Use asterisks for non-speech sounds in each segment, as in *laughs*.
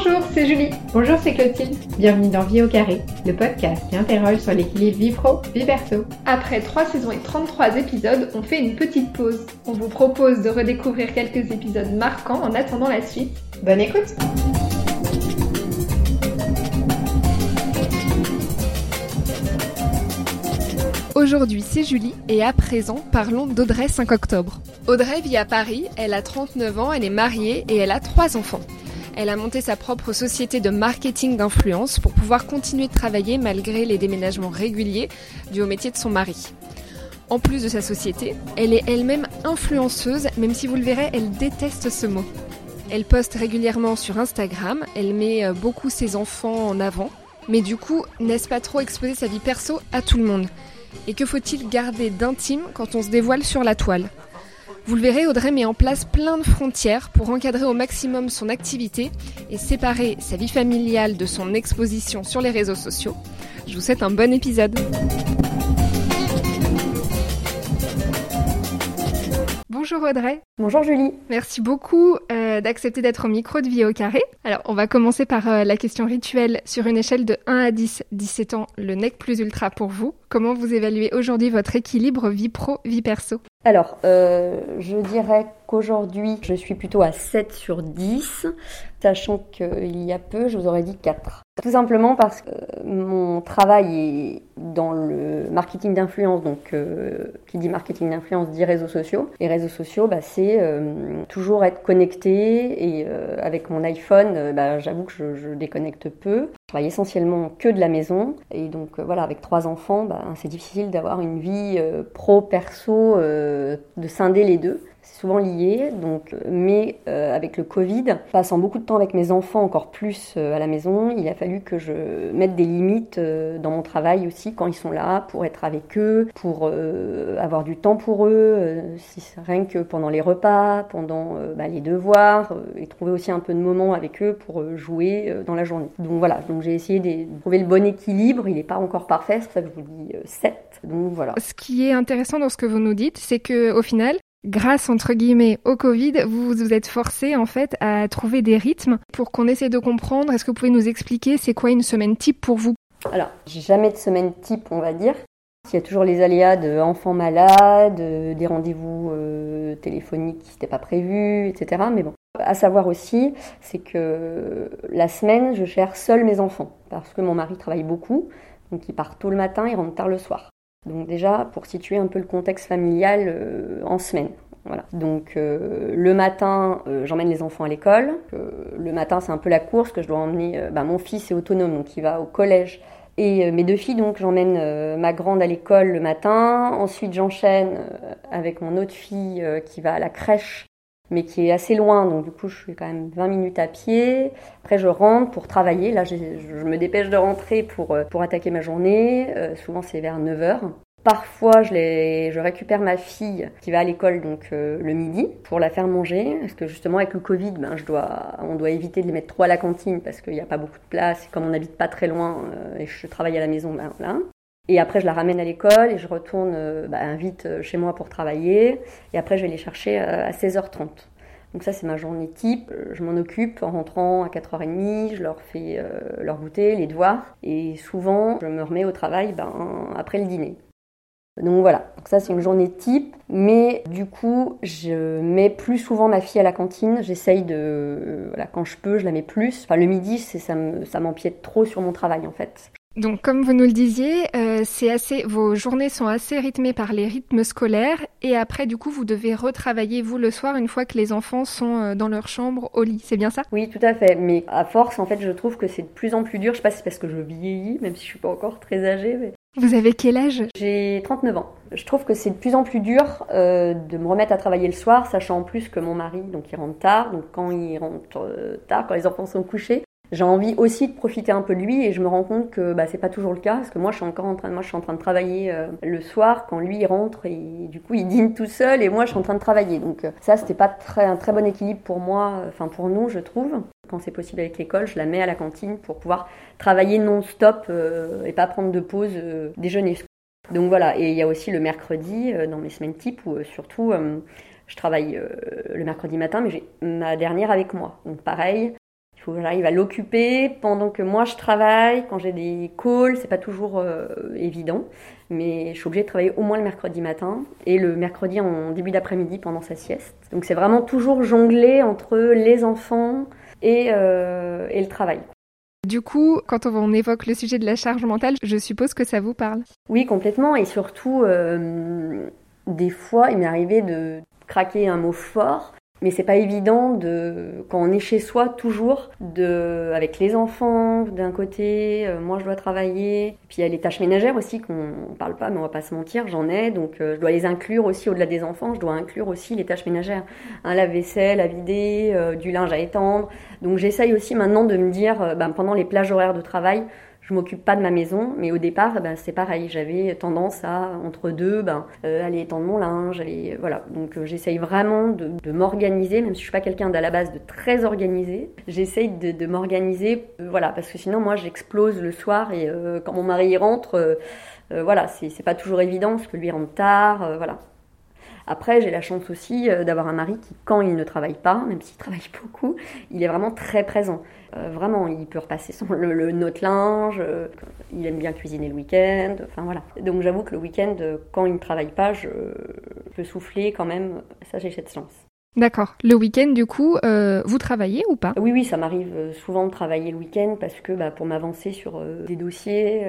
Bonjour, c'est Julie. Bonjour, c'est Clotilde. Bienvenue dans Vie au carré, le podcast qui interroge sur l'équilibre vie pro, vie perso. Après 3 saisons et 33 épisodes, on fait une petite pause. On vous propose de redécouvrir quelques épisodes marquants en attendant la suite. Bonne écoute Aujourd'hui, c'est Julie et à présent, parlons d'Audrey 5 octobre. Audrey vit à Paris, elle a 39 ans, elle est mariée et elle a 3 enfants. Elle a monté sa propre société de marketing d'influence pour pouvoir continuer de travailler malgré les déménagements réguliers dus au métier de son mari. En plus de sa société, elle est elle-même influenceuse, même si vous le verrez, elle déteste ce mot. Elle poste régulièrement sur Instagram, elle met euh, beaucoup ses enfants en avant, mais du coup, n'est-ce pas trop exposer sa vie perso à tout le monde? Et que faut-il garder d'intime quand on se dévoile sur la toile? Vous le verrez, Audrey met en place plein de frontières pour encadrer au maximum son activité et séparer sa vie familiale de son exposition sur les réseaux sociaux. Je vous souhaite un bon épisode. Bonjour Audrey. Bonjour Julie. Merci beaucoup euh, d'accepter d'être au micro de Vie au carré. Alors, on va commencer par euh, la question rituelle. Sur une échelle de 1 à 10, 17 ans, le nec plus ultra pour vous. Comment vous évaluez aujourd'hui votre équilibre vie pro, vie perso? Alors, euh, je dirais qu'aujourd'hui, je suis plutôt à 7 sur 10, sachant qu'il y a peu, je vous aurais dit 4. Tout simplement parce que mon travail est dans le marketing d'influence, donc euh, qui dit marketing d'influence dit réseaux sociaux. Les réseaux sociaux, bah, c'est euh, toujours être connecté et euh, avec mon iPhone, bah, j'avoue que je, je, déconnecte peu. Je travaille essentiellement que de la maison et donc voilà, avec trois enfants, bah, c'est difficile d'avoir une vie pro-perso, de scinder les deux c'est souvent lié. Donc, mais euh, avec le Covid, passant beaucoup de temps avec mes enfants, encore plus euh, à la maison, il a fallu que je mette des limites euh, dans mon travail aussi quand ils sont là, pour être avec eux, pour avoir du temps pour eux, si rien que pendant les repas, pendant bah, les devoirs, et trouver aussi un peu de moments avec eux pour jouer dans la journée. Donc voilà, donc j'ai essayé de trouver le bon équilibre. Il n'est pas encore parfait, c'est ça que je vous dis 7. Donc voilà. Ce qui est intéressant dans ce que vous nous dites, c'est que au final, grâce entre guillemets au Covid, vous vous êtes forcé en fait à trouver des rythmes pour qu'on essaie de comprendre. Est-ce que vous pouvez nous expliquer c'est quoi une semaine type pour vous? Alors, j'ai jamais de semaine type, on va dire. Il y a toujours les aléas d'enfants malades, des rendez-vous euh, téléphoniques qui n'étaient pas prévus, etc. Mais bon, à savoir aussi, c'est que la semaine, je gère seul mes enfants parce que mon mari travaille beaucoup, donc il part tôt le matin, il rentre tard le soir. Donc déjà, pour situer un peu le contexte familial euh, en semaine. Voilà. Donc euh, le matin, euh, j'emmène les enfants à l'école. le matin, c'est un peu la course que je dois emmener. Bah, mon fils est autonome, donc il va au collège. Et mes deux filles, donc j'emmène ma grande à l'école le matin. Ensuite, j'enchaîne avec mon autre fille qui va à la crèche mais qui est assez loin, donc du coup je suis quand même 20 minutes à pied. Après je rentre pour travailler, là je, me dépêche de rentrer pour, euh, pour attaquer ma journée, euh, souvent c'est vers 9h. Parfois je, je récupère ma fille qui va à l'école donc euh, le midi pour la faire manger, parce que justement avec le Covid, ben, je dois, on doit éviter de les mettre trop à la cantine parce qu'il n'y a pas beaucoup de place, et comme on n'habite pas très loin et je travaille à la maison, ben, là. Et après, je la ramène à l'école et je retourne euh, bah, vite euh, chez moi pour travailler. Et après, je vais les chercher euh, à 16h30. Donc ça, c'est ma journée type. Je m'en occupe en rentrant à 4h30, je leur fais leur goûter, les devoirs. Et souvent, je me remets au travail ben, après le dîner. Donc voilà, donc ça c'est une journée type, mais du coup je mets plus souvent ma fille à la cantine, j'essaye de, voilà, quand je peux je la mets plus. Enfin le midi ça m'empiète trop sur mon travail en fait. Donc, comme vous nous le disiez, euh, c'est assez, vos journées sont assez rythmées par les rythmes scolaires, et après, du coup, vous devez retravailler vous le soir une fois que les enfants sont euh, dans leur chambre au lit. C'est bien ça? Oui, tout à fait. Mais à force, en fait, je trouve que c'est de plus en plus dur. Je sais pas si c'est parce que je vieillis, même si je suis pas encore très âgée. Mais... Vous avez quel âge? J'ai 39 ans. Je trouve que c'est de plus en plus dur euh, de me remettre à travailler le soir, sachant en plus que mon mari, donc il rentre tard. Donc quand il rentre tard, quand les enfants sont couchés, j'ai envie aussi de profiter un peu de lui et je me rends compte que bah, c'est pas toujours le cas parce que moi je suis encore en train de, moi je suis en train de travailler euh, le soir quand lui rentre et du coup il dîne tout seul et moi je suis en train de travailler. Donc euh, ça c'était pas très, un très bon équilibre pour moi enfin pour nous je trouve. Quand c'est possible avec l'école je la mets à la cantine pour pouvoir travailler non-stop euh, et pas prendre de pause déjeuner. Donc voilà. Et il y a aussi le mercredi dans mes semaines type où surtout je travaille le mercredi matin mais j'ai ma dernière avec moi. Donc pareil il faut que j'arrive à l'occuper pendant que moi je travaille, quand j'ai des calls, c'est pas toujours évident, mais je suis obligée de travailler au moins le mercredi matin et le mercredi en début d'après-midi pendant sa sieste. Donc c'est vraiment toujours jongler entre les enfants et, et le travail. Du coup, quand on évoque le sujet de la charge mentale, je suppose que ça vous parle. Oui, complètement. Et surtout, euh, des fois, il m'est arrivé de craquer un mot fort mais c'est pas évident de quand on est chez soi toujours de avec les enfants d'un côté euh, moi je dois travailler. Puis il y a les tâches ménagères aussi qu'on parle pas mais on va pas se mentir j'en ai. Donc euh, je dois les inclure aussi au-delà des enfants. Je dois inclure aussi les tâches ménagères. Un lave-vaisselle à vider euh, du linge à étendre. Donc j'essaye aussi maintenant de me dire ben, pendant les plages horaires de travail je m'occupe pas de ma maison, mais au départ, ben, c'est pareil. J'avais tendance à, entre deux, ben, euh, aller étendre mon linge, aller, voilà. Donc euh, j'essaye vraiment de, m'organiser, même si je suis pas quelqu'un d'à la base de très organisé. J'essaye de, m'organiser, euh, voilà, parce que sinon moi j'explose le soir et quand mon mari rentre, voilà, c'est pas toujours évident parce que lui rentre tard, voilà. Après, j'ai la chance aussi d'avoir un mari qui, quand il ne travaille pas, même s'il travaille *laughs* beaucoup, il est vraiment très présent. Euh, vraiment, il peut repasser son, le, notre linge, euh, il aime bien cuisiner le week-end, enfin voilà. Donc j'avoue que le week-end, euh, quand il ne travaille pas, je peux souffler quand même, ça j'ai cette chance. D'accord. Le week-end, du coup, vous travaillez ou pas? Oui, oui, ça m'arrive souvent de travailler le week-end parce que bah, pour m'avancer sur des dossiers,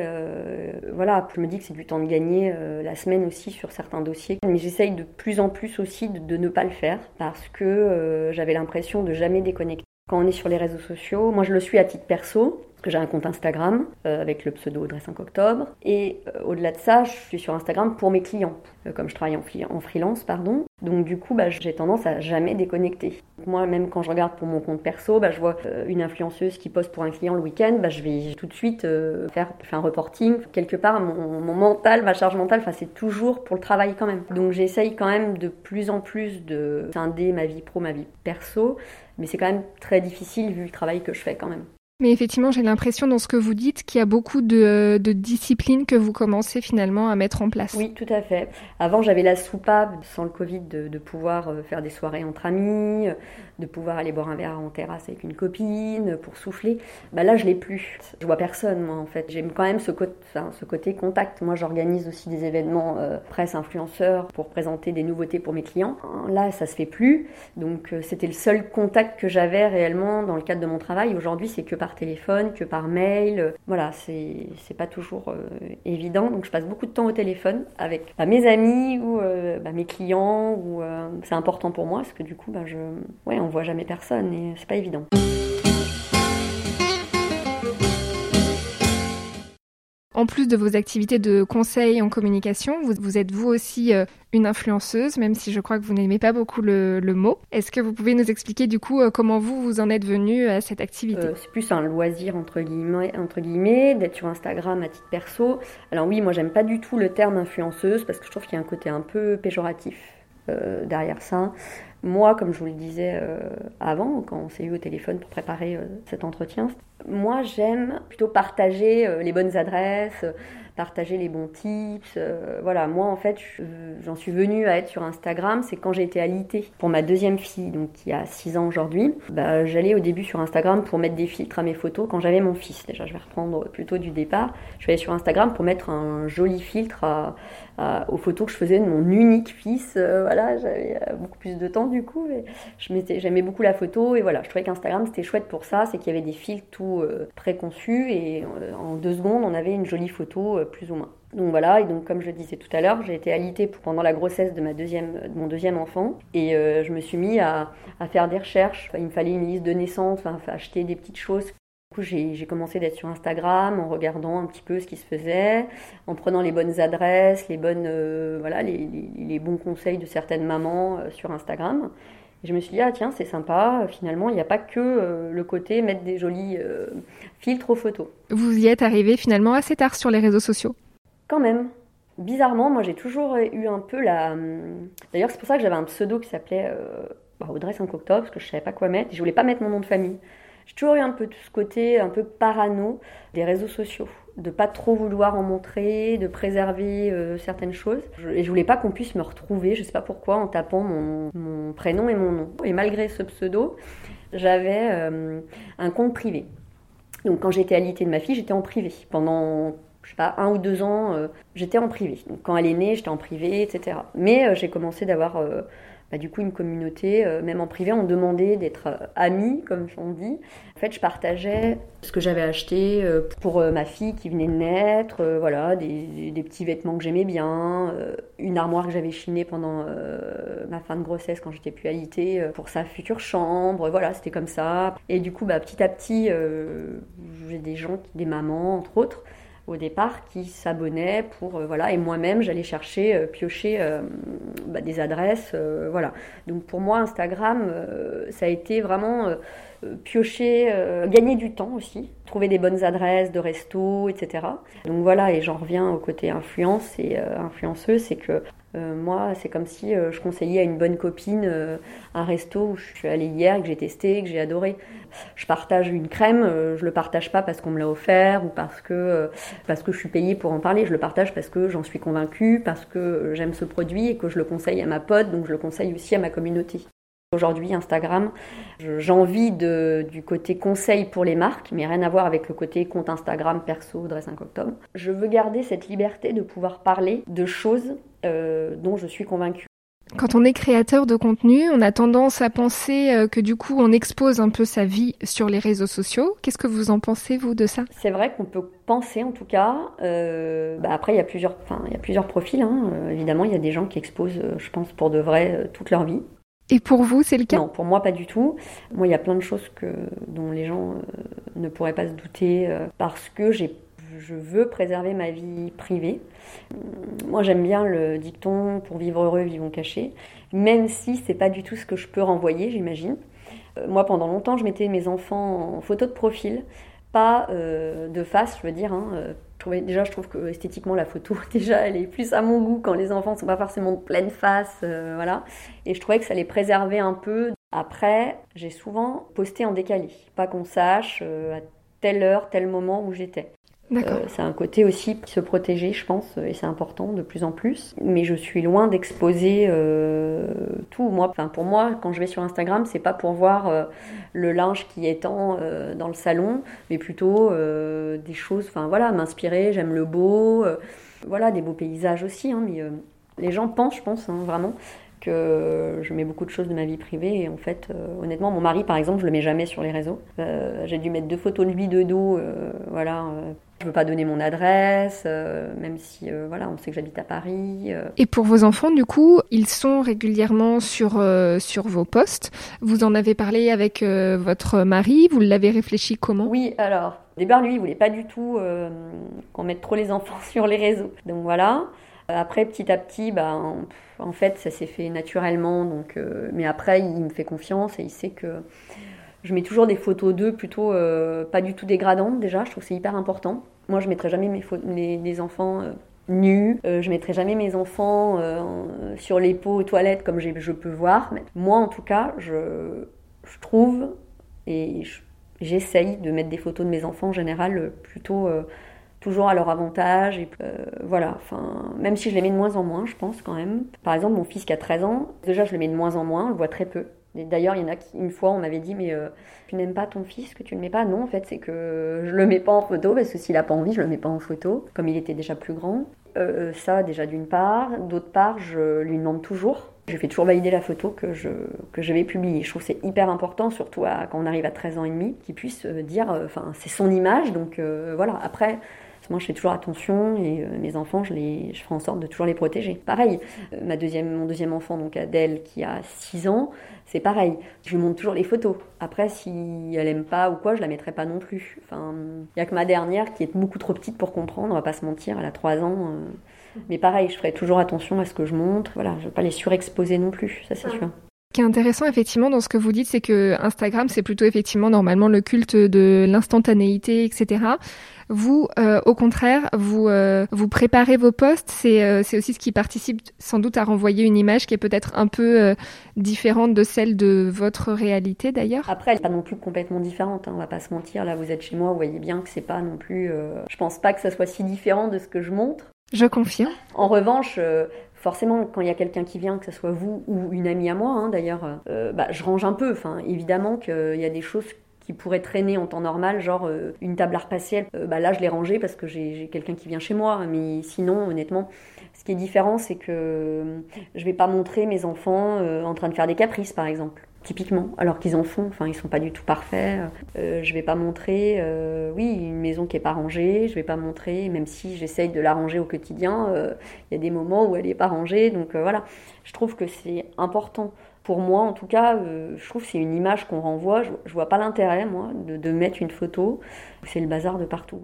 voilà, je me dis que c'est du temps de gagner la semaine aussi sur certains dossiers. Mais j'essaye de plus en plus aussi de, de, ne pas le faire parce que j'avais l'impression de jamais déconnecter quand on est sur les réseaux sociaux. Moi, je le suis à titre perso, j'ai un compte Instagram euh, avec le pseudo Audrey 5 octobre. Et euh, au-delà de ça, je suis sur Instagram pour mes clients, euh, comme je travaille en, freelance, pardon. Donc du coup, bah, j'ai tendance à jamais déconnecter. Moi, même quand je regarde pour mon compte perso, bah, je vois une influenceuse qui poste pour un client le week-end, bah, je vais tout de suite faire, faire, un reporting. Quelque part, mon, mon mental, ma charge mentale, c'est toujours pour le travail quand même. Donc j'essaye quand même de plus en plus de scinder ma vie pro, ma vie perso mais c'est quand même très difficile vu le travail que je fais quand même. Mais effectivement, j'ai l'impression dans ce que vous dites qu'il y a beaucoup de, de disciplines que vous commencez finalement à mettre en place. Oui, tout à fait. Avant, j'avais la soupape, sans le Covid, de, pouvoir euh, faire des soirées entre amis, de pouvoir aller boire un verre en terrasse avec une copine, pour souffler. Bah là, je l'ai plus. Je vois personne, moi, en fait. J'aime quand même ce, côté, contact. Moi, j'organise aussi des événements euh, presse influenceurs pour présenter des nouveautés pour mes clients. Là, ça se fait plus. Donc, euh, c'était le seul contact que j'avais réellement dans le cadre de mon travail. Aujourd'hui, c'est que par téléphone, que par mail. Voilà, c'est pas toujours euh, évident. Donc, je passe beaucoup de temps au téléphone avec bah, mes amis ou bah, mes clients. Ou c'est important pour moi parce que du coup, bah, je, ouais, on on voit jamais personne et c'est pas évident. En plus de vos activités de conseil en communication, vous, êtes vous aussi euh, une influenceuse, même si je crois que vous n'aimez pas beaucoup le, mot. Est-ce que vous pouvez nous expliquer du coup euh, comment vous vous en êtes venu à cette activité? Euh, C'est plus un loisir entre guillemets, entre guillemets d'être sur Instagram à titre perso. Alors oui, moi j'aime pas du tout le terme influenceuse parce que je trouve qu'il y a un côté un peu péjoratif derrière ça. Moi, comme je vous le disais euh, avant, quand on s'est eu au téléphone pour préparer euh, cet entretien, moi j'aime plutôt partager euh, les bonnes adresses, partager les bons tips. voilà, moi en fait, j'en suis venue à être sur Instagram, c'est quand j'ai été alitée pour ma deuxième fille, donc qui a 6 ans aujourd'hui. Bah, j'allais au début sur Instagram pour mettre des filtres à mes photos quand j'avais mon fils. Déjà, je vais reprendre plutôt du départ. Je suis allée sur Instagram pour mettre un joli filtre à, aux photos que je faisais de mon unique fils. Euh, voilà, j'avais euh, beaucoup plus de temps du coup. j'aimais beaucoup la photo et voilà, je trouvais qu'Instagram c'était chouette pour ça, c'est qu'il y avait des filtres tout euh, préconçus et en deux secondes on avait une jolie photo plus ou moins. Donc voilà, et donc comme je disais tout à l'heure, j'ai été alitée pendant la grossesse de, ma deuxième, de mon deuxième enfant et je me suis mis à, faire des recherches. il me fallait une liste de naissance, acheter des petites choses du coup, j'ai commencé d'être sur Instagram en regardant un petit peu ce qui se faisait, en prenant les bonnes adresses, les, bonnes, euh, voilà, les, bons conseils de certaines mamans euh, sur Instagram. Et je me suis dit, ah tiens, c'est sympa, finalement, il n'y a pas que euh, le côté mettre des jolis filtres aux photos. Vous y êtes arrivé finalement assez tard sur les réseaux sociaux Quand même. Bizarrement, moi j'ai toujours eu un peu la. Hum, d'ailleurs, c'est pour ça que j'avais un pseudo qui s'appelait bah, Audrey 5 octobre, parce que je savais pas quoi mettre. Et je voulais pas mettre mon nom de famille. J'ai toujours eu un peu tout ce côté un peu parano des réseaux sociaux, de pas trop vouloir en montrer, de préserver euh, certaines choses. et je voulais pas qu'on puisse me retrouver, je sais pas pourquoi, en tapant mon, prénom et mon nom. Et malgré ce pseudo, j'avais un compte privé. Donc quand j'étais à de ma fille, j'étais en privé. Pendant, je sais pas, un ou deux ans, j'étais en privé. Donc quand elle est née, j'étais en privé, etc. Mais j'ai commencé d'avoir bah, du coup une communauté, euh, même en privé, on demandait d'être euh, amis, comme on dit. En fait, je partageais ce que j'avais acheté euh, pour ma fille qui venait de naître, voilà, des, des, petits vêtements que j'aimais bien, une armoire que j'avais chinée pendant ma fin de grossesse quand j'étais plus alitée pour sa future chambre, voilà, c'était comme ça. Et du coup, bah, petit à petit, j'ai des gens, des mamans entre autres, au départ qui s'abonnaient pour euh, voilà et moi-même j'allais chercher euh, piocher euh, bah, des adresses voilà. Donc pour moi Instagram ça a été vraiment piocher gagner du temps aussi trouver des bonnes adresses de resto etc donc voilà et j'en reviens au côté influence et influenceuse c'est que euh, moi, c'est comme si euh, je conseillais à une bonne copine euh, un resto où je suis allée hier, que j'ai testé, que j'ai adoré. Je partage une crème, je le partage pas parce qu'on me l'a offert ou parce que parce que je suis payée pour en parler. Je le partage parce que j'en suis convaincue, parce que j'aime ce produit et que je le conseille à ma pote, donc je le conseille aussi à ma communauté. Aujourd'hui, Instagram, j'ai envie du côté conseil pour les marques, mais rien à voir avec le côté compte Instagram perso Dress 5 octobre. Je veux garder cette liberté de pouvoir parler de choses euh, dont je suis convaincue. Quand on est créateur de contenu, on a tendance à penser euh, que du coup on expose un peu sa vie sur les réseaux sociaux. Qu'est-ce que vous en pensez vous de ça? C'est vrai qu'on peut penser en tout cas. Euh, bah après il y a plusieurs, il y a plusieurs profils. Hein. évidemment il y a des gens qui exposent, je pense pour de vrai, toute leur vie. Et pour vous, c'est le cas? Non, pour moi, pas du tout. Moi, il y a plein de choses que, dont les gens euh, ne pourraient pas se douter euh, parce que je veux préserver ma vie privée. Moi, j'aime bien le dicton pour vivre heureux, vivons cachés, même si c'est pas du tout ce que je peux renvoyer, j'imagine. Euh, moi, pendant longtemps, je mettais mes enfants en photo de profil, pas de face, je veux dire, hein, déjà, je trouve que esthétiquement, la photo, *laughs* déjà, elle est plus à mon goût quand les enfants sont pas forcément de pleine face, euh, voilà. Et je trouvais que ça les préservait un peu. Après, j'ai souvent posté en décalé, pas qu'on sache euh, à telle heure, tel moment où j'étais. Euh, un côté aussi se protéger, je pense, et c'est important de plus en plus. Mais je suis loin d'exposer euh, tout. Moi, enfin, pour moi, quand je vais sur Instagram, c'est pas pour voir euh, le linge qui étend dans le salon, mais plutôt des choses. Enfin voilà, m'inspirer. J'aime le beau. voilà, des beaux paysages aussi. Hein, mais les gens pensent, je pense, hein, vraiment que je mets beaucoup de choses de ma vie privée et en fait honnêtement mon mari par exemple je le mets jamais sur les réseaux j'ai dû mettre deux photos de lui de dos voilà je veux pas donner mon adresse, euh, même si euh, voilà, on sait que j'habite à Paris. Euh. Et pour vos enfants, du coup, ils sont régulièrement sur sur vos postes. Vous en avez parlé avec votre mari. Vous l'avez réfléchi comment? Oui, alors au départ, lui, il voulait pas du tout qu'on mette trop les enfants *laughs* sur les réseaux. Donc voilà. Après, petit à petit, bah, en fait, ça s'est fait naturellement. Donc, mais après, il me fait confiance et il sait que je mets toujours des photos d'eux plutôt euh, pas du tout dégradantes déjà, je trouve que c'est hyper important. Moi je mettrai jamais mes, mes, enfants euh, nus, euh, je mettrai jamais mes enfants sur les pots aux toilettes comme je peux voir. Mais moi en tout cas, je, je trouve et j'essaye de mettre des photos de mes enfants en général plutôt toujours à leur avantage. Et, voilà, même si je les mets de moins en moins, je pense quand même. Par exemple, mon fils qui a 13 ans, déjà je le mets de moins en moins, on le voit très peu. D'ailleurs, il y en a qui, une fois, on m'avait dit, mais euh, tu n'aimes pas ton fils, que tu ne le mets pas? Non, en fait, c'est que je le mets pas en photo, parce que s'il n'a pas envie, je le mets pas en photo, comme il était déjà plus grand. Euh, ça, déjà d'une part. D'autre part, je lui demande toujours. Je fais toujours valider la photo que je, que je vais publier. Je trouve c'est hyper important, surtout quand on arrive à 13 ans et demi, qu'il puisse euh, dire, enfin, c'est son image, donc voilà. Après, moi, je fais toujours attention et euh, mes enfants, je, les, je ferai en sorte de toujours les protéger. Pareil, euh, ma deuxième, mon deuxième enfant, donc Adèle, qui a 6 ans, c'est pareil. Je lui montre toujours les photos. Après, si elle aime pas ou quoi, je la mettrai pas non plus. Enfin, il y a que ma dernière qui est beaucoup trop petite pour comprendre, on va pas se mentir, elle a 3 ans. Euh. Mais pareil, je ferai toujours attention à ce que je montre. Voilà, je vais pas les surexposer non plus, ça c'est sûr. Ce qui est intéressant effectivement dans ce que vous dites, c'est que Instagram, c'est plutôt effectivement normalement le culte de l'instantanéité, etc. Vous, euh, au contraire, vous euh, vous préparez vos posts. C'est euh, c'est aussi ce qui participe sans doute à renvoyer une image qui est peut-être un peu différente de celle de votre réalité d'ailleurs. Après, elle n'est pas non plus complètement différente. Hein, on va pas se mentir. Là, vous êtes chez moi, vous voyez bien que c'est pas non plus. je pense pas que ça soit si différent de ce que je montre. Je confirme. En revanche, forcément, quand il y a quelqu'un qui vient, que ce soit vous ou une amie à moi, hein, d'ailleurs, euh, bah, je range un peu. Enfin, évidemment qu'il y a des choses qui pourraient traîner en temps normal, genre euh, une table à euh, bah là je l'ai rangée parce que j'ai quelqu'un qui vient chez moi. Mais sinon, honnêtement, ce qui est différent, c'est que je vais pas montrer mes enfants en train de faire des caprices, par exemple typiquement, alors qu'ils en font, enfin ils sont pas du tout parfaits. Euh, je vais pas montrer, euh, oui, une maison qui est pas rangée, je vais pas montrer, même si j'essaye de la ranger au quotidien, euh, il y a des moments où elle est pas rangée, donc euh, voilà. Je trouve que c'est important. Pour moi, en tout cas, je trouve que c'est une image qu'on renvoie. Je, je, vois pas l'intérêt, moi, de, de mettre une photo. C'est le bazar de partout.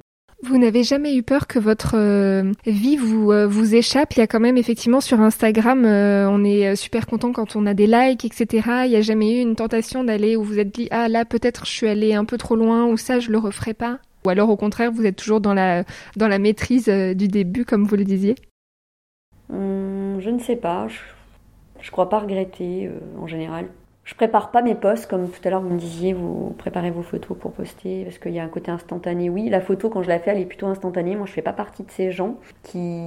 Vous n'avez jamais eu peur que votre euh, vie vous euh, vous échappe? Il y a quand même effectivement sur Instagram, euh, on est super content quand on a des likes, etc. Il n'y a jamais eu une tentation d'aller où vous êtes dit ah là peut-être je suis allé un peu trop loin ou ça je le referai pas? Ou alors au contraire vous êtes toujours dans la dans la maîtrise du début comme vous le disiez? Hum, je ne sais pas. Je, je crois pas regretter en général je prépare pas mes posts comme tout à l'heure vous me disiez, vous préparez vos photos pour poster parce qu'il y a un côté instantané. Oui, la photo quand je la fais, elle est plutôt instantanée. Moi, je fais pas partie de ces gens qui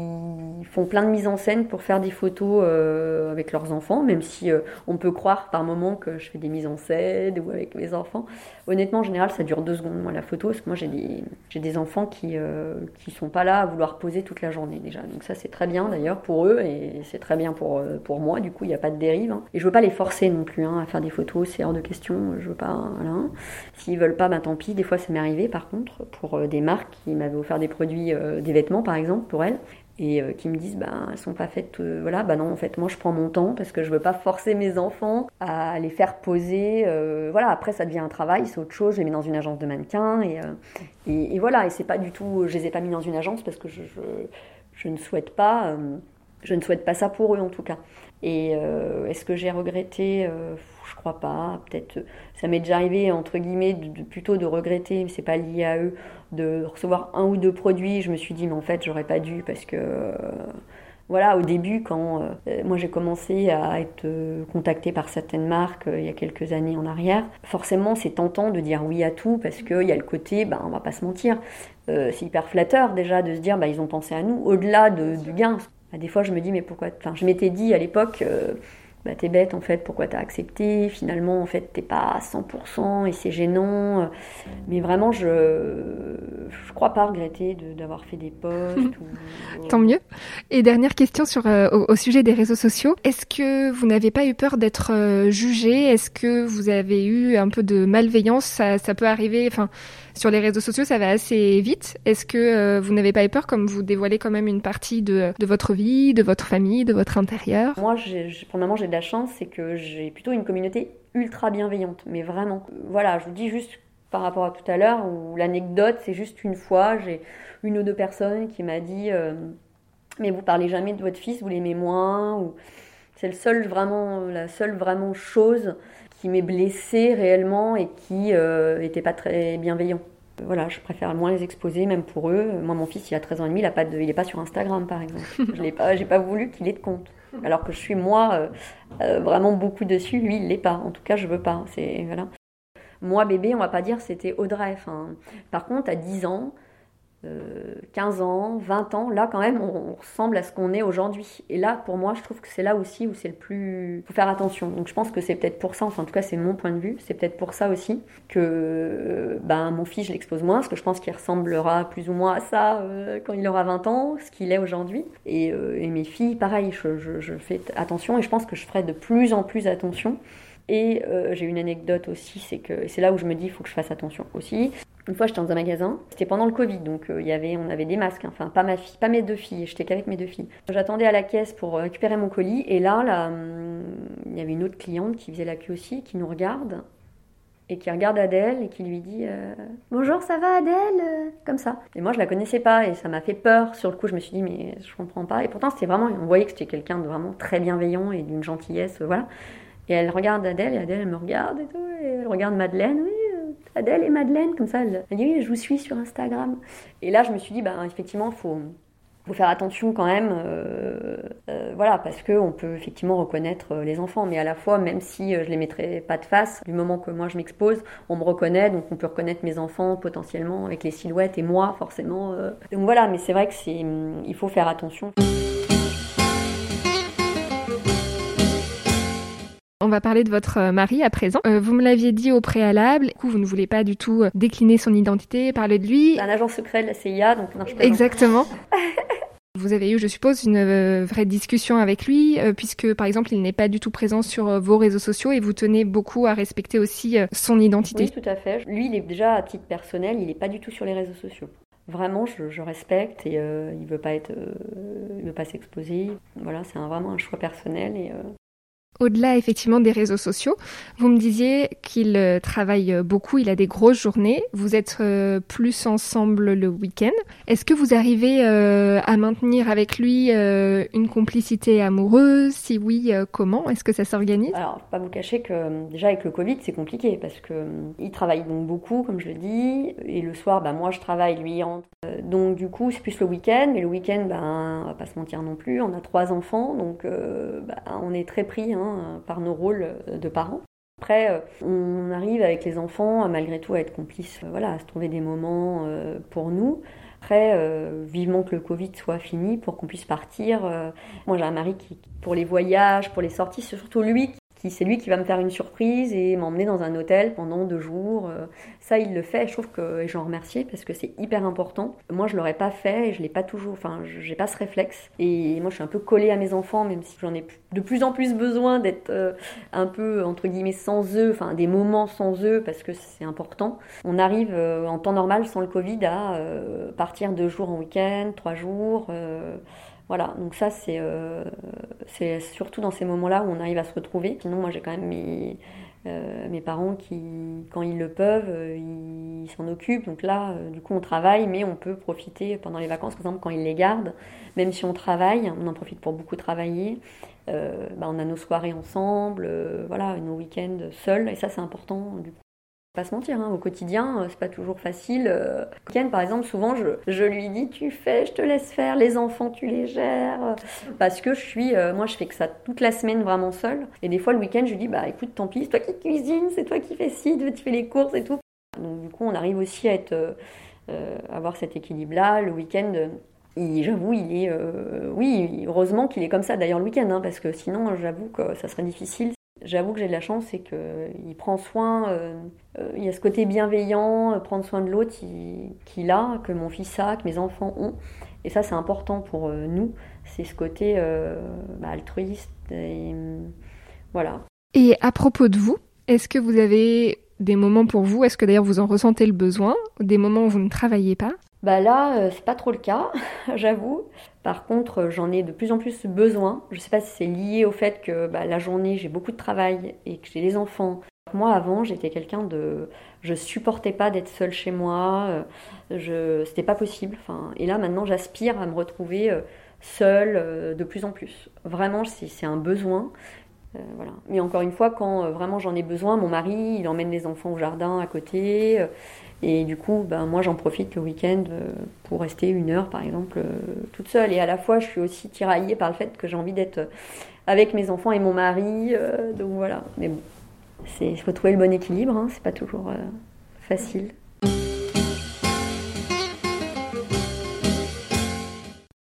font plein de mises en scène pour faire des photos euh, avec leurs enfants, même si euh, on peut croire par moment que je fais des mises en scène ou avec mes enfants. Honnêtement, en général, ça dure deux secondes moi la photo parce que moi j'ai des j'ai des enfants qui euh, qui sont pas là à vouloir poser toute la journée déjà. Donc ça c'est très bien d'ailleurs pour eux et c'est très bien pour pour moi. Du coup, il n'y a pas de dérive hein. et je veux pas les forcer non plus. Hein, faire des photos, c'est hors de question, je veux pas. Voilà. S'ils veulent pas, ben tant pis. Des fois, ça m'est arrivé par contre pour euh, des marques qui m'avaient offert des produits, euh, des vêtements par exemple pour elles et euh, qui me disent ben elles sont pas faites voilà bah non en fait moi je prends mon temps parce que je veux pas forcer mes enfants à les faire poser voilà après ça devient un travail c'est autre chose je les mets dans une agence de mannequins et, voilà et c'est pas du tout je les ai pas mis dans une agence parce que je ne souhaite pas je ne souhaite pas ça pour eux en tout cas et est-ce que j'ai regretté? Je crois pas. Peut-être, ça m'est déjà arrivé entre guillemets plutôt de regretter, mais c'est pas lié à eux, de recevoir un ou deux produits. Je me suis dit, mais en fait, j'aurais pas dû parce que euh, voilà, au début, quand euh, moi j'ai commencé à être euh, contactée par certaines marques il y a quelques années en arrière, forcément c'est tentant de dire oui à tout parce qu'il y a le côté, ben, on va pas se mentir, c'est hyper flatteur déjà de se dire, ben, ils ont pensé à nous, au-delà de, du gain. Des fois je me dis, mais pourquoi Enfin, je m'étais dit à l'époque, bah, t'es bête en fait, pourquoi t'as accepté? Finalement, en fait, t'es pas à 100% et c'est gênant. Mais vraiment, je je crois pas regretter d'avoir fait des posts. *laughs* Tant mieux. Et dernière question sur euh, au, sujet des réseaux sociaux. Est-ce que vous n'avez pas eu peur d'être euh, jugé? Est-ce que vous avez eu un peu de malveillance? Ça, ça peut arriver. Enfin, sur les réseaux sociaux, ça va assez vite. Est-ce que euh, vous n'avez pas eu peur comme vous dévoilez quand même une partie de, de votre vie, de votre famille, de votre intérieur? Moi, pour le moment, j'ai de la chance, c'est que j'ai plutôt une communauté ultra bienveillante, mais vraiment. Voilà, je vous dis juste par rapport à tout à l'heure, où l'anecdote, c'est juste une fois, j'ai une ou deux personnes qui m'a dit euh, Mais vous parlez jamais de votre fils, vous l'aimez moins ou... C'est le seul vraiment, la seule vraiment chose qui m'est blessée réellement et qui n'était euh, pas très bienveillant. Voilà, je préfère moins les exposer, même pour eux. Moi, mon fils, il a 13 ans et demi, il n'est de, il est pas sur Instagram, par exemple. *laughs* je n'ai pas, j'ai pas voulu qu'il ait de compte. Alors que je suis, moi, euh, euh, vraiment beaucoup dessus. Lui, il l'est pas. En tout cas, je veux pas. C'est, voilà. Moi, bébé, on va pas dire c'était Audrey. Enfin, par contre, à 10 ans, 15 euh, ans, 20 ans, là quand même on, ressemble à ce qu'on est aujourd'hui. Et là pour moi je trouve que c'est là aussi où c'est le plus... faut faire attention. Donc je pense que c'est peut-être pour ça, enfin en tout cas c'est mon point de vue, c'est peut-être pour ça aussi que ben, mon fils je l'expose moins, parce que je pense qu'il ressemblera plus ou moins à ça euh, quand il aura 20 ans, ce qu'il est aujourd'hui. Et, euh, mes filles, pareil, je, fais attention et je pense que je ferai de plus en plus attention. Et j'ai une anecdote aussi, c'est que c'est là où je me dis il faut que je fasse attention aussi. Une fois, j'étais dans un magasin. C'était pendant le Covid, donc euh, y avait, on avait des masques. Hein. Enfin, pas ma fille, pas mes deux filles. J'étais qu'avec mes deux filles. J'attendais à la caisse pour euh, récupérer mon colis, et là, là, hum, il y avait une autre cliente qui faisait la queue aussi, qui nous regarde et qui regarde Adèle et qui lui dit euh, Bonjour, ça va Adèle? Comme ça. Et moi, je la connaissais pas et ça m'a fait peur. Sur le coup, je me suis dit Mais je comprends pas. Et pourtant, c'était vraiment, on voyait que c'était quelqu'un de vraiment très bienveillant et d'une gentillesse, voilà. Et elle regarde Adèle et Adèle, elle me regarde et tout. Et elle regarde Madeleine, oui, Adèle et Madeleine, comme ça. Elle, dit oui, je vous suis sur Instagram. Et là, je me suis dit, bah, effectivement, faut, faut faire attention quand même, euh, euh, voilà, parce qu'on peut effectivement reconnaître euh, les enfants, mais à la fois, même si je les mettrais pas de face, du moment que moi je m'expose, on me reconnaît, donc on peut reconnaître mes enfants potentiellement avec les silhouettes et moi forcément. Donc voilà, mais c'est vrai que c'est, il faut faire attention. On va parler de votre mari à présent. vous me l'aviez dit au préalable, du coup, vous ne voulez pas du tout décliner son identité, parler de lui. Un agent secret de la CIA, donc non, je Exactement. *laughs* Vous avez eu, je suppose, une euh, vraie discussion avec lui, euh, puisque par exemple, il n'est pas du tout présent sur euh, vos réseaux sociaux et vous tenez beaucoup à respecter aussi son identité. Oui, tout à fait. Lui, il est déjà à titre personnel, il n'est pas du tout sur les réseaux sociaux. Vraiment, je, respecte et il veut pas être, il veut pas s'exposer. Voilà, c'est vraiment un choix personnel et au-delà effectivement des réseaux sociaux, vous me disiez qu'il euh, travaille euh, beaucoup, il a des grosses journées, vous êtes euh, plus ensemble le week-end. Est-ce que vous arrivez à maintenir avec lui une complicité amoureuse? Si oui, comment? Est-ce que ça s'organise? Alors, pas vous cacher que déjà avec le Covid, c'est compliqué parce que il travaille donc beaucoup, comme je le dis, et le soir, bah, moi je travaille, lui il rentre. donc du coup, c'est plus le week-end, mais le week-end, ben, on va pas se mentir non plus, on a trois enfants, donc bah, on est très pris. Hein, euh, par nos rôles de parents. Après, euh, on arrive avec les enfants malgré tout à être complices, euh, voilà, à se trouver des moments pour nous. Après, vivement que le Covid soit fini pour qu'on puisse partir. moi, j'ai un mari qui, pour les voyages, pour les sorties, c'est surtout lui c'est lui qui va me faire une surprise et m'emmener dans un hôtel pendant deux jours. Euh, ça, il le fait. Je trouve que j'en remercie parce que c'est hyper important. Moi, je l'aurais pas fait et je l'ai pas toujours. Enfin, j'ai pas ce réflexe. Et moi, je suis un peu collée à mes enfants, même si j'en ai de plus en plus besoin d'être euh, un peu entre guillemets sans eux, enfin des moments sans eux parce que c'est important. On arrive euh, en temps normal sans le Covid à partir deux jours en week-end, trois jours. Voilà, donc ça euh, c'est surtout dans ces moments-là où on arrive à se retrouver. Sinon, moi j'ai quand même mes, euh, mes parents qui, quand ils le peuvent, euh, ils s'en occupent. Donc là, du coup, on travaille, mais on peut profiter pendant les vacances, par exemple, quand ils les gardent. Même si on travaille, on en profite pour beaucoup travailler. Bah, on a nos soirées ensemble, voilà, nos week-ends seuls, et ça c'est important du coup pas se mentir, hein, au quotidien, euh, c'est pas toujours facile. Euh, Ken, par exemple, souvent, je, je, lui dis tu fais, je te laisse faire, les enfants, tu les gères. Parce que je suis, euh, moi, je fais que ça toute la semaine vraiment seule. Et des fois, le week-end, je lui dis bah écoute, tant pis, c'est toi qui cuisines, c'est toi qui fais ci, tu fais les courses et tout. Donc, du coup, on arrive aussi à être, avoir cet équilibre-là. Le week-end, j'avoue, il est. oui, heureusement qu'il est comme ça d'ailleurs le week-end, hein, parce que sinon, j'avoue que ça serait difficile. J'avoue que j'ai de la chance, c'est qu'il prend soin, euh, euh, il y a ce côté bienveillant, euh, prendre soin de l'autre qu'il a, que mon fils a, que mes enfants ont. Et ça, c'est important pour nous. C'est ce côté bah, altruiste. Et, voilà. Et à propos de vous, est-ce que vous avez des moments pour vous? Est-ce que d'ailleurs vous en ressentez le besoin? Des moments où vous ne travaillez pas? Bah là, euh, c'est pas trop le cas, *laughs* j'avoue. Par contre, euh, j'en ai de plus en plus besoin. Je sais pas si c'est lié au fait que bah, la journée, j'ai beaucoup de travail et que j'ai les enfants. Moi, avant, j'étais quelqu'un de. Je supportais pas d'être seule chez moi. Euh, je... C'était pas possible. Enfin, et là, maintenant, j'aspire à me retrouver seule de plus en plus. Vraiment, c'est un besoin. voilà. Mais encore une fois, quand vraiment j'en ai besoin, mon mari, il emmène les enfants au jardin à côté. Et du coup, ben, moi, j'en profite le week-end euh, pour rester une heure, par exemple, euh, toute seule. Et à la fois, je suis aussi tiraillée par le fait que j'ai envie d'être euh, avec mes enfants et mon mari. donc voilà. Mais bon, il faut trouver le bon équilibre. Hein, c'est pas toujours facile.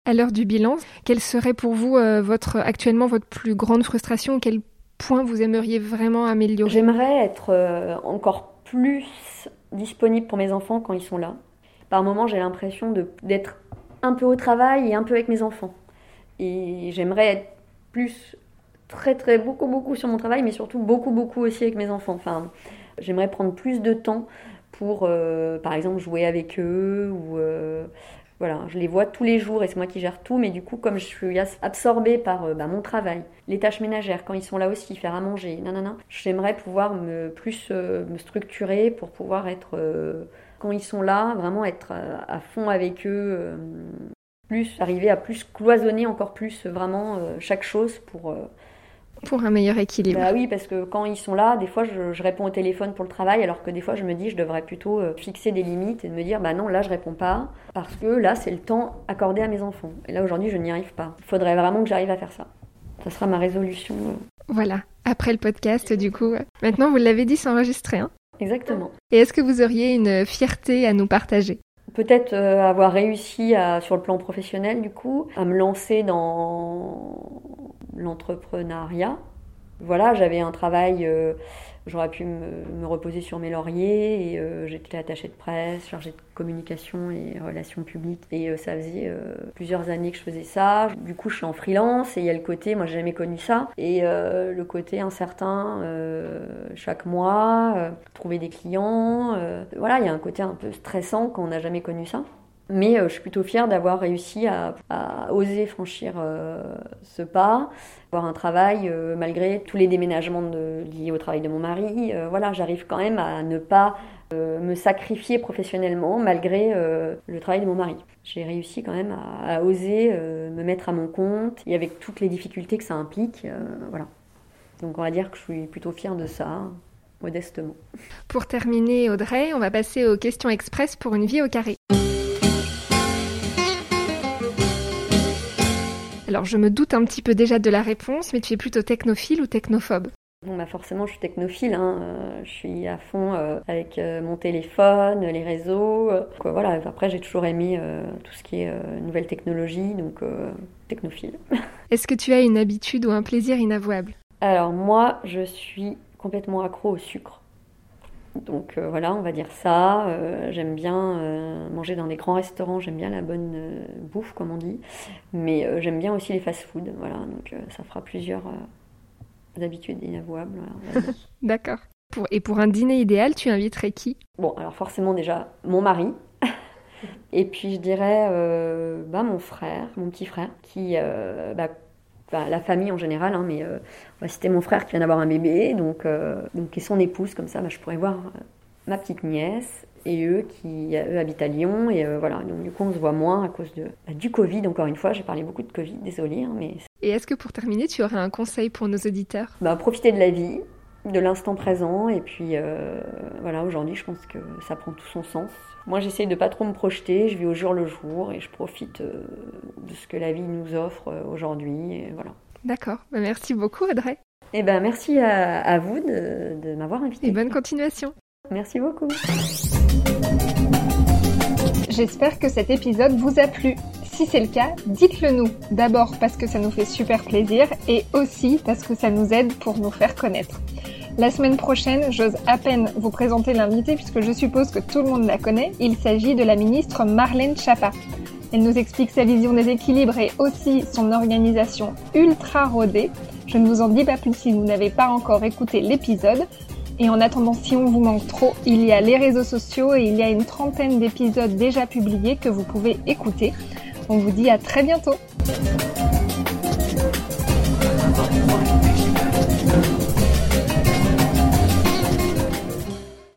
À l'heure du bilan, quelle serait pour vous votre actuellement votre plus grande frustration? Quel point vous aimeriez vraiment améliorer? J'aimerais être encore plus disponible pour mes enfants quand ils sont là. Par moments, j'ai l'impression d'être un peu au travail et un peu avec mes enfants. Et j'aimerais être plus, très, très, beaucoup, beaucoup sur mon travail, mais surtout beaucoup, beaucoup aussi avec mes enfants. J'aimerais prendre plus de temps pour, euh, par exemple, jouer avec eux ou. Euh, voilà, je les vois tous les jours et c'est moi qui gère tout, mais du coup, comme je suis absorbée par euh, bah, mon travail, les tâches ménagères, quand ils sont là aussi, faire à manger, nanana, j'aimerais pouvoir me plus euh, me structurer pour pouvoir être, euh, quand ils sont là, vraiment être à, fond avec eux, plus arriver à plus cloisonner encore plus vraiment chaque chose pour pour un meilleur équilibre. Bah oui, parce que quand ils sont là, des fois je, réponds au téléphone pour le travail, alors que des fois je me dis je devrais plutôt euh, fixer des limites et me dire bah non, là je réponds pas, parce que là c'est le temps accordé à mes enfants. Et là aujourd'hui je n'y arrive pas. Il faudrait vraiment que j'arrive à faire ça. Ça sera ma résolution. Voilà, après le podcast du coup. Maintenant vous l'avez dit, c'est enregistré. Hein Exactement. Et est-ce que vous auriez une fierté à nous partager? Peut-être euh, avoir réussi à, sur le plan professionnel du coup à me lancer dans l'entrepreneuriat, Voilà, j'avais un travail J'aurais pu me, reposer sur mes lauriers et euh, j'étais attachée de presse, chargée de communication et relations publiques. Et euh, ça faisait euh, plusieurs années que je faisais ça. Du coup, je suis en freelance et il y a le côté, moi j'ai jamais connu ça, et le côté incertain chaque mois, trouver des clients. voilà, il y a un côté un peu stressant quand on n'a jamais connu ça. Mais je suis plutôt fière d'avoir réussi à, oser franchir ce pas avoir un travail euh, malgré tous les déménagements liés au travail de mon mari. Euh, voilà, j'arrive quand même à ne pas euh, me sacrifier professionnellement malgré le travail de mon mari. J'ai réussi quand même à, oser me mettre à mon compte et avec toutes les difficultés que ça implique. voilà. Donc on va dire que je suis plutôt fière de ça modestement. Pour terminer, Audrey, on va passer aux questions express pour une vie au carré. Alors je me doute un petit peu déjà de la réponse, mais tu es plutôt technophile ou technophobe Bon, bah forcément, je suis technophile. Hein. Euh, je suis à fond euh, avec euh, mon téléphone, les réseaux. voilà. Après, j'ai toujours aimé tout ce qui est nouvelle technologie, donc technophile. *laughs* Est-ce que tu as une habitude ou un plaisir inavouable? Alors moi, je suis complètement accro au sucre. Donc euh, voilà, on va dire ça. Euh, j'aime bien euh, manger dans des grands restaurants, j'aime bien la bonne bouffe, comme on dit. Mais j'aime bien aussi les fast-foods. Voilà, donc ça fera plusieurs habitudes inavouables. *laughs* D'accord. et pour un dîner idéal, tu inviterais qui? Bon, alors forcément déjà mon mari. *laughs* et puis je dirais bah, mon frère, mon petit frère, qui bah, la famille en général, hein, mais euh, on va citer mon frère qui vient d'avoir un bébé, donc, euh, donc et son épouse, comme ça, bah, je pourrais voir euh, ma petite nièce et eux qui eux habitent à Lyon et voilà. Donc du coup on se voit moins à cause de bah, du Covid encore une fois. J'ai parlé beaucoup de Covid désolé hein, mais et est-ce que pour terminer tu aurais un conseil pour nos auditeurs? Bah, profiter de la vie de l'instant présent et puis voilà aujourd'hui je pense que ça prend tout son sens moi, j'essaye de pas trop me projeter, je vis au jour le jour et je profite euh, de ce que la vie nous offre euh, aujourd'hui. Voilà. D'accord. Bah, merci beaucoup, Audrey. Eh ben, merci à, vous de, m'avoir invité. Et bonne continuation. Merci beaucoup. J'espère que cet épisode vous a plu. Si c'est le cas, dites-le nous. D'abord parce que ça nous fait super plaisir et aussi parce que ça nous aide pour nous faire connaître. La semaine prochaine, j'ose à peine vous présenter l'invité puisque je suppose que tout le monde la connaît. Il s'agit de la ministre Marlène Schiappa. Elle nous explique sa vision des équilibres et aussi son organisation ultra rodée. Je ne vous en dis pas plus si vous n'avez pas encore écouté l'épisode. Et en attendant, si on vous manque trop, il y a les réseaux sociaux et il y a une trentaine d'épisodes déjà publiés que vous pouvez écouter. On vous dit à très bientôt.